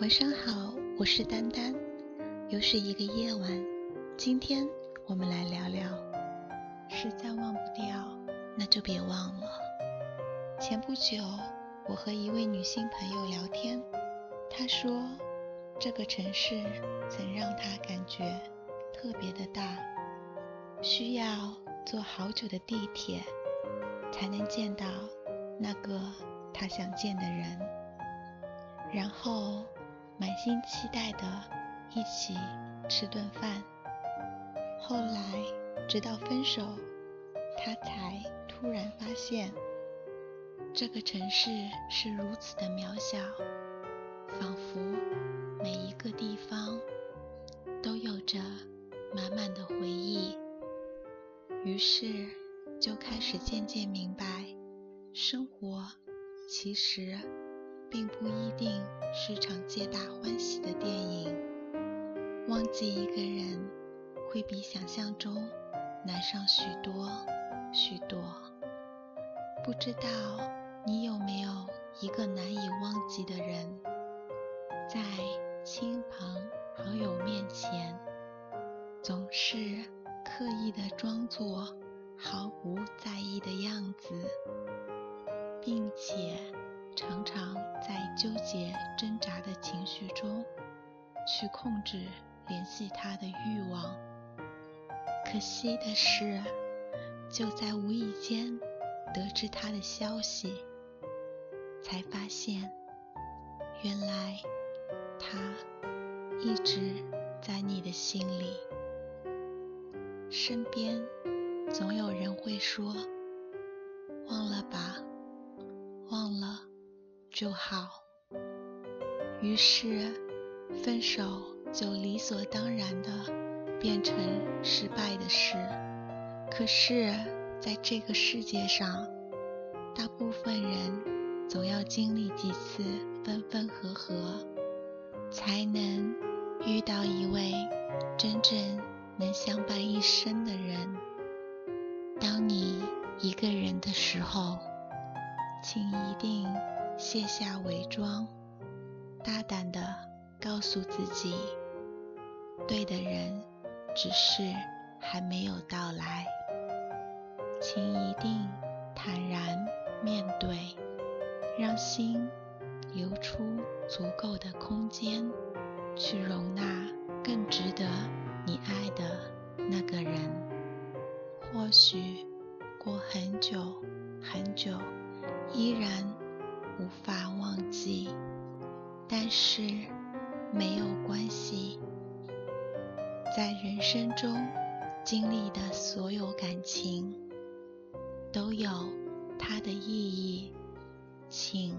晚上好，我是丹丹，又是一个夜晚。今天我们来聊聊，实在忘不掉，那就别忘了。前不久，我和一位女性朋友聊天，她说这个城市曾让她感觉特别的大，需要坐好久的地铁才能见到那个她想见的人，然后。满心期待的一起吃顿饭，后来直到分手，他才突然发现，这个城市是如此的渺小，仿佛每一个地方都有着满满的回忆。于是就开始渐渐明白，生活其实。并不一定是场皆大欢喜的电影。忘记一个人，会比想象中难上许多许多。不知道你有没有一个难以忘记的人，在亲朋好友面前，总是刻意的装作毫不在意的样子，并且。常常在纠结挣扎的情绪中，去控制联系他的欲望。可惜的是，就在无意间得知他的消息，才发现，原来他一直在你的心里。身边总有人会说：“忘了吧，忘了。”就好，于是分手就理所当然的变成失败的事。可是，在这个世界上，大部分人总要经历几次分分合合，才能遇到一位真正能相伴一生的人。当你一个人的时候，请一定。卸下伪装，大胆地告诉自己，对的人只是还没有到来。请一定坦然面对，让心留出足够的空间，去容纳更值得你爱的那个人。或许过很久很久，依然。无法忘记，但是没有关系。在人生中经历的所有感情，都有它的意义，请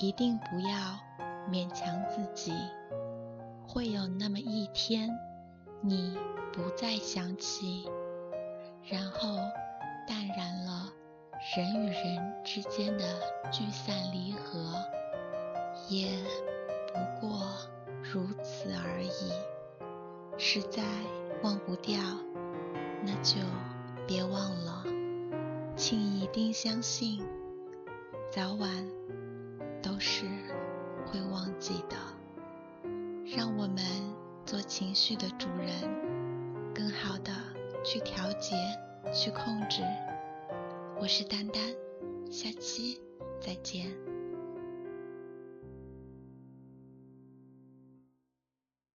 一定不要勉强自己。会有那么一天，你不再想起，然后淡然了。人与人之间的聚散离合，也不过如此而已。实在忘不掉，那就别忘了。请一定相信，早晚都是会忘记的。让我们做情绪的主人，更好的去调节、去控制。我是丹丹，下期再见。